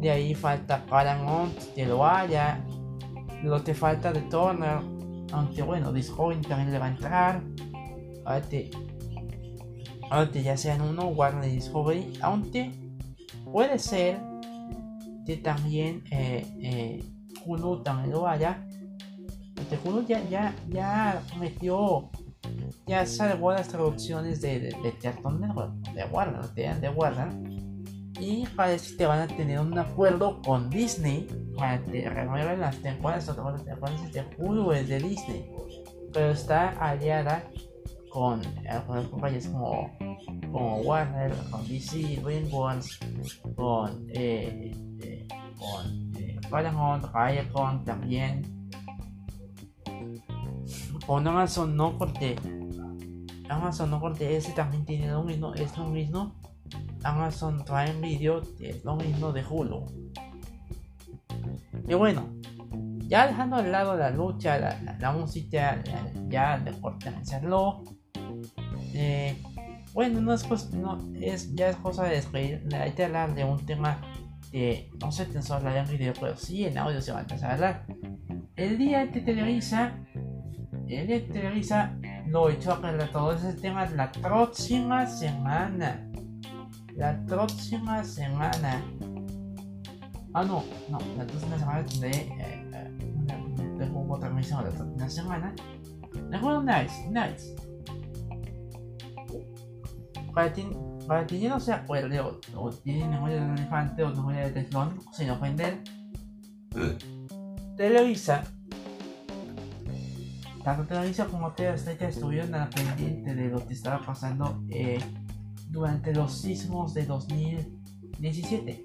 de ahí falta Paramount, que lo haya, lo que falta de Turner, aunque bueno, Discovery también le va a entrar, ahorita, ya sean uno, Warner Discovery, aunque puede ser que también eh, eh, Hulu también lo haya, porque Hulu ya, ya, ya metió ya salvó las traducciones de, de, de Cartoon Network, de Warner, de Warner. Y parece que van a tener un acuerdo con Disney para que renueven las temporadas, las temporadas de Hulu es de Disney. Pero está aliada con algunas compañías como, como Warner, con DC, DreamWorks, con, eh, eh, con eh, Paramount, también con Amazon no porque Amazon no porque ese también tiene lo mismo, es lo mismo. Amazon Prime Video es lo mismo de Hulu. Y bueno, ya dejando de lado la lucha, la, música, ya de potenciarlo. Eh, bueno, no es, cosa, no, es, de despedir, hay que hablar de un tema que no se pensó hablar en pero sí en audio se va a empezar a hablar. El día que Televisa él Televisa lo echó a todo ese tema la próxima semana. La próxima semana. Ah, no, no, la próxima semana de. Eh, eh, tengo otra misión la próxima semana. De juego Nice, Nice. Para para ti no se acuerde o, o tiene memoria de elefante o memoria de teflón, sin ofender. Televisa tanto Televisa como TV Azteca estuvieron al pendiente de lo que estaba pasando eh, durante los sismos de 2017.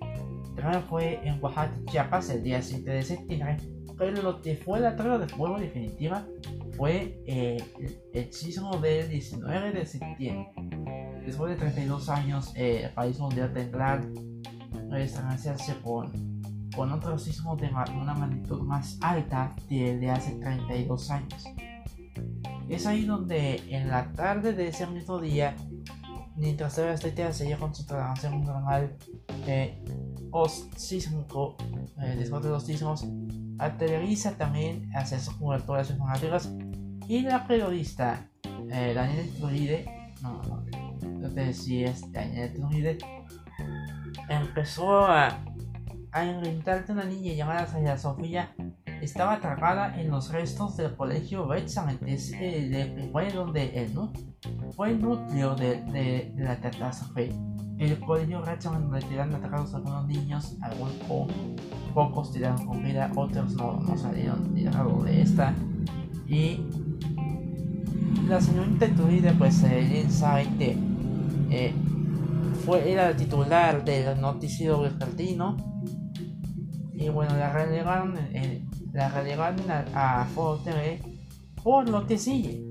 Primero fue en Oaxaca, Chiapas, el día 7 de septiembre, pero lo que fue la prueba de fuego definitiva fue eh, el, sismo del 19 de septiembre. Después de 32 años, eh, el país mundial tendrá que con, con otro sismo de una magnitud más alta que el de hace 32 años. Es ahí donde en la tarde de ese mismo día, mientras TV Azteca seguía con su programación normal de sísmico, eh, después de los sismos, a Televisa también hace sus coberturas informativas y la periodista eh, Daniel Trujide, no, no, no sé si es Daniel Trujide, empezó a, a inventarte una niña llamada Sara Sofía estaba atrapada en los restos del colegio Betsam, eh, fue donde el, fue el núcleo de, de, de la catástrofe. El colegio Betsam donde quedaron atacados algunos niños, algunos pocos tiraron con vida, otros no, salieron tirados de esta. Y la señorita Turide, pues eh, sabe que eh, fue, era el titular del noticiero vespertino y bueno, la relegaron en, la relegaron a, a TV por lo que sigue.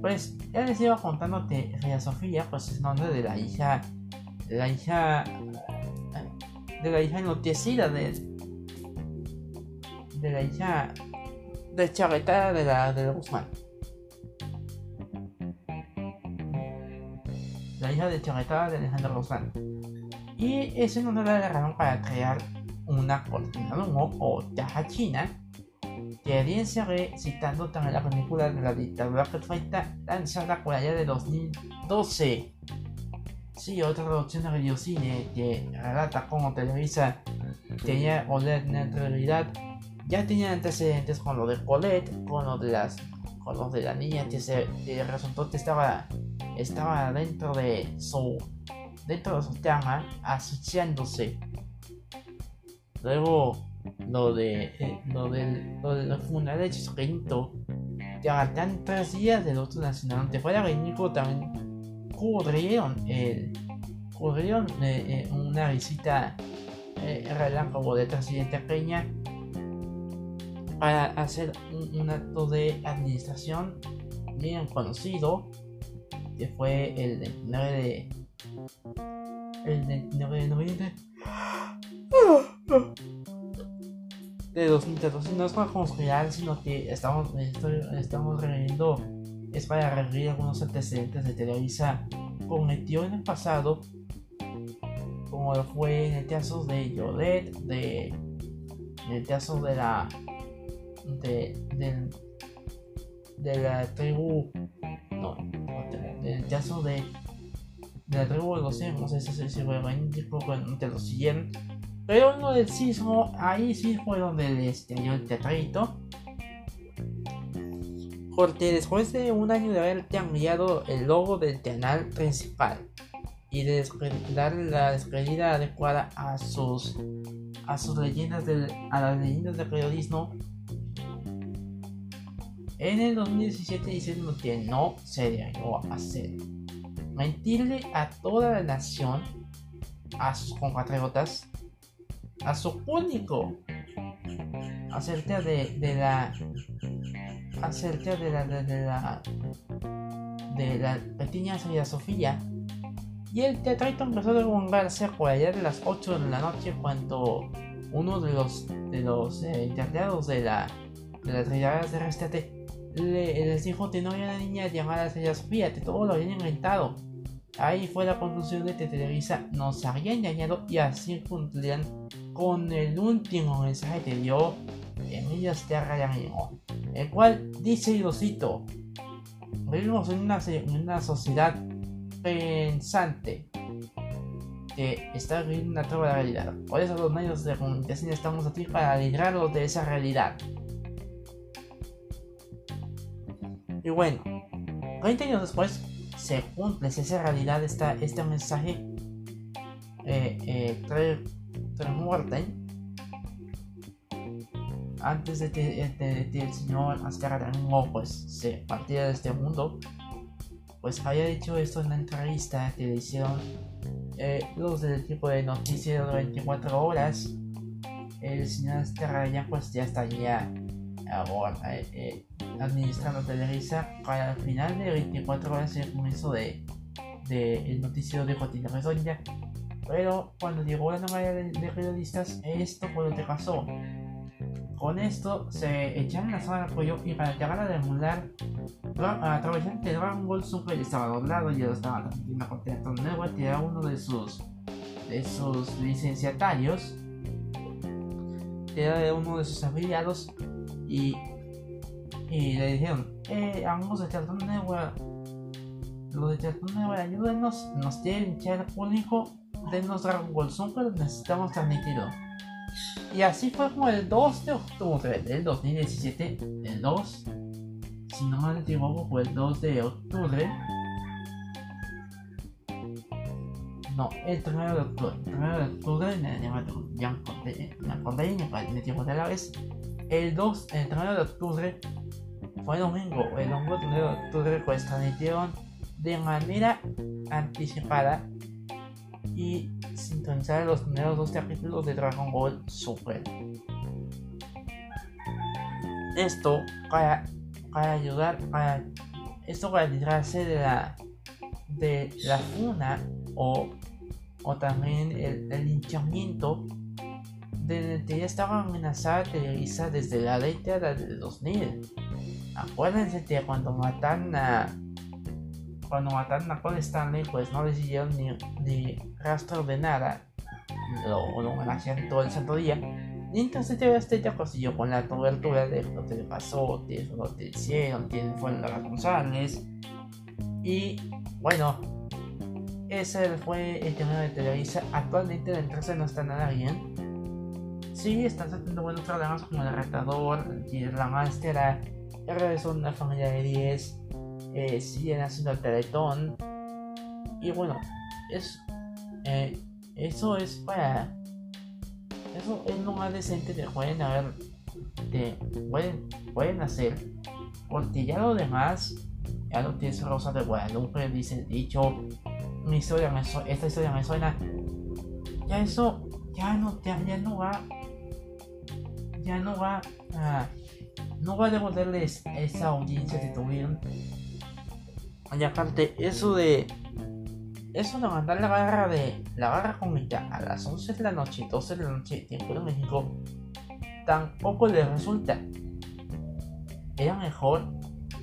Pues ya les iba contando que Ria Sofía pues es nombre de la hija de la hija de la hija enloquecida de la hija de Charreta de la de Guzmán. Hija de Charreta de Alejandro Guzmán. Y ese nombre la agarraron para crear una cortina de humo o caja china que audiencia citando también la película de la dictadura perfecta lanzada por allá de 2012. Sí, otra producción de videocine que relata cómo Televisa tenía o en realidad ya tenía antecedentes con lo de Colette, con lo de las con lo de la niña que se resultó que estaba estaba dentro de su dentro de su cama asociándose Luego, lo de eh, lo del lo de los funerales de Chispinto ya tres días del otro nacional te fuera Nico también cubrieron el cubrieron eh, eh, una visita eh, relámpago de presidente Peña para hacer un, acto de administración bien conocido que fue el 29 de el 29 de noviembre. De 2014 no es para conspirar, sino que estamos, estamos reuniendo es para revivir algunos antecedentes de Televisa. Cometió en el pasado, como lo fue en el caso de Yodet, de, en el caso de la de, de, la tribu caso de de la tribu de los no sé si se fue entre los siguieron pero uno del sismo ahí sí fue donde le estalló el teatrito porque después de un año de haber cambiado el logo del canal principal y de darle la despedida adecuada a sus a sus leyendas del, a las leyendas del periodismo en el 2017 diciendo que no se a hacer mentirle a toda la nación a sus compatriotas a su público acerca de, de la acerca de la de, la de la pequeña Sofía Sofía y el teatrito empezó a derrumbarse por allá de las 8 de la noche cuando uno de los de los eh, de la de las de rescate le, les dijo que no había una niña llamada Sofía Sofía, que todo lo habían inventado. Ahí fue la conclusión de que Televisa nos había engañado y así cumplían con el último mensaje que dio Emilio Esterra el cual dice y lo cito, vivimos en una, en una sociedad pensante que está viviendo una nueva realidad. Por eso los medios de comunicación estamos aquí para librarlos de esa realidad. Y bueno, 20 años después se cumple esa realidad, esta, este mensaje eh, eh, antes de que, el señor Ascar pues se partiera de este mundo, pues había dicho esto en una entrevista que le hicieron eh, los del tipo de noticias de 24 horas. El señor Ascar pues ya estaría ahora, eh, eh, administrando Televisa para el final de 24 horas el comienzo de, de el noticiero de Jotina Resoña pero cuando llegó la nueva de, de periodistas, esto fue lo que pasó. Con esto se echaron la zona de apoyo y para llegar a demoler a través de Dragon Ball Super estaba doblado y ya lo estaba transmitiendo con Cartoon Network que era uno de sus de sus licenciatarios que era uno de sus afiliados y, y le dijeron eh, amigos de Cartoon Network los de Cartoon Network ayúdenos nos quieren echar al público denos Dragon Ball Super necesitamos transmitirlo. Y así fue como el 2 de octubre del 2017, el 2, si no me equivoco, fue el 2 de octubre. No, el 1 de octubre, el 1 de octubre, ya me conté, me equivoqué de la vez. El 2, el 1 de octubre, fue domingo, el domingo 1 de octubre, transmitieron de manera anticipada y sintonizar los primeros dos capítulos de Dragon Ball Super. Esto para, para ayudar, para, esto para librarse de la, de la funa o, o también el, el del que ya estaba amenazada Televisa desde la década del 2000. Acuérdense que cuando matan a cuando mataron a Paul Stanley, pues no decidieron ni, ni rastro de nada. Lo, lo hacían todo el santo día. Y entonces TV Azteca consiguió con la cobertura de lo que le pasó, de lo que hicieron, quiénes fueron los responsables. Y bueno, ese fue el tema de Televisa. Actualmente la empresa no está nada bien. Sí, están haciendo buenos programas como El Retador, La Máscara, R son una familia de 10 eh, siguen haciendo el teletón. Y bueno, es, eh, eso es para. Eso es lo más decente que pueden haber. De, pueden, pueden hacer. Porque ya lo demás, ya lo que es Rosa de Guadalupe, dice dicho, mi historia me esta historia me suena. Ya eso, ya no, ya, ya no va. Ya no va a. No va a devolverles esa audiencia que tuvieron y aparte, eso de. Eso de mandar la garra de. La garra cómica a las 11 de la noche, 12 de la noche, tiempo de México, tampoco les resulta. Era mejor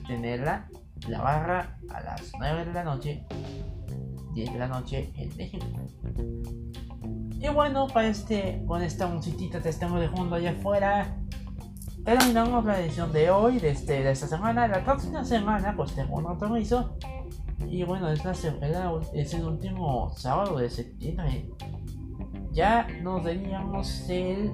tenerla la barra a las 9 de la noche, 10 de la noche en México. Y bueno, para este, con esta musiquita que estamos dejando allá afuera, Terminamos la edición de hoy, de, este, de esta semana. La próxima semana, pues tengo un compromiso. Y bueno, esta semana es el último sábado de septiembre. Ya nos veríamos el.